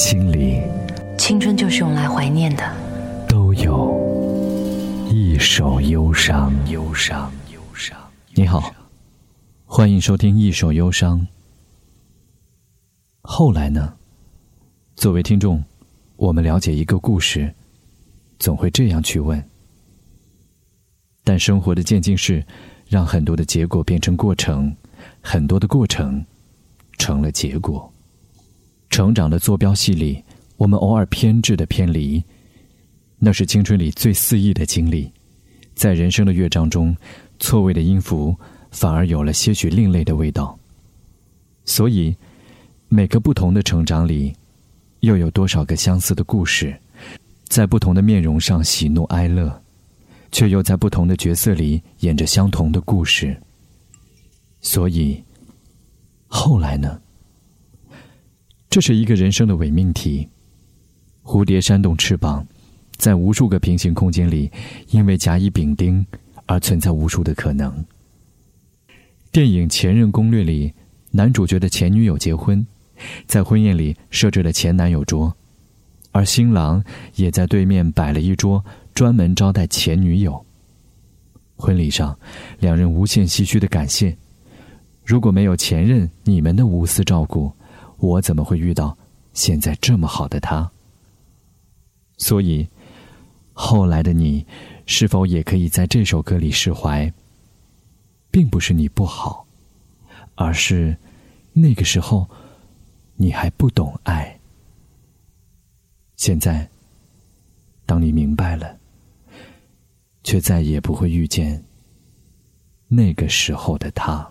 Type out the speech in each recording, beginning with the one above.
心里，青春就是用来怀念的。都有一首忧伤，忧伤，忧伤。你好，欢迎收听《一首忧伤》。后来呢？作为听众，我们了解一个故事，总会这样去问。但生活的渐进式，让很多的结果变成过程，很多的过程成了结果。成长的坐标系里，我们偶尔偏执的偏离，那是青春里最肆意的经历。在人生的乐章中，错位的音符反而有了些许另类的味道。所以，每个不同的成长里，又有多少个相似的故事，在不同的面容上喜怒哀乐，却又在不同的角色里演着相同的故事。所以，后来呢？这是一个人生的伪命题。蝴蝶扇动翅膀，在无数个平行空间里，因为甲乙丙丁而存在无数的可能。电影《前任攻略》里，男主角的前女友结婚，在婚宴里设置了前男友桌，而新郎也在对面摆了一桌，专门招待前女友。婚礼上，两人无限唏嘘的感谢：如果没有前任你们的无私照顾。我怎么会遇到现在这么好的他？所以，后来的你，是否也可以在这首歌里释怀？并不是你不好，而是那个时候你还不懂爱。现在，当你明白了，却再也不会遇见那个时候的他。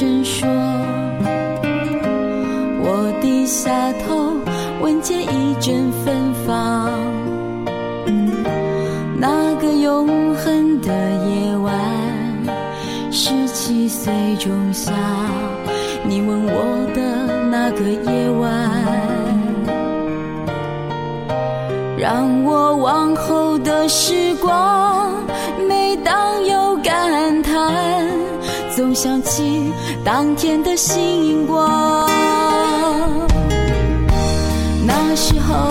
声说。我低下头，闻见一阵芬芳。那个永恒的夜晚，十七岁仲夏，你吻我的那个夜晚。让我往后的时光，总想起当天的星光。那时候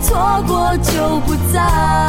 错过就不再。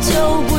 就不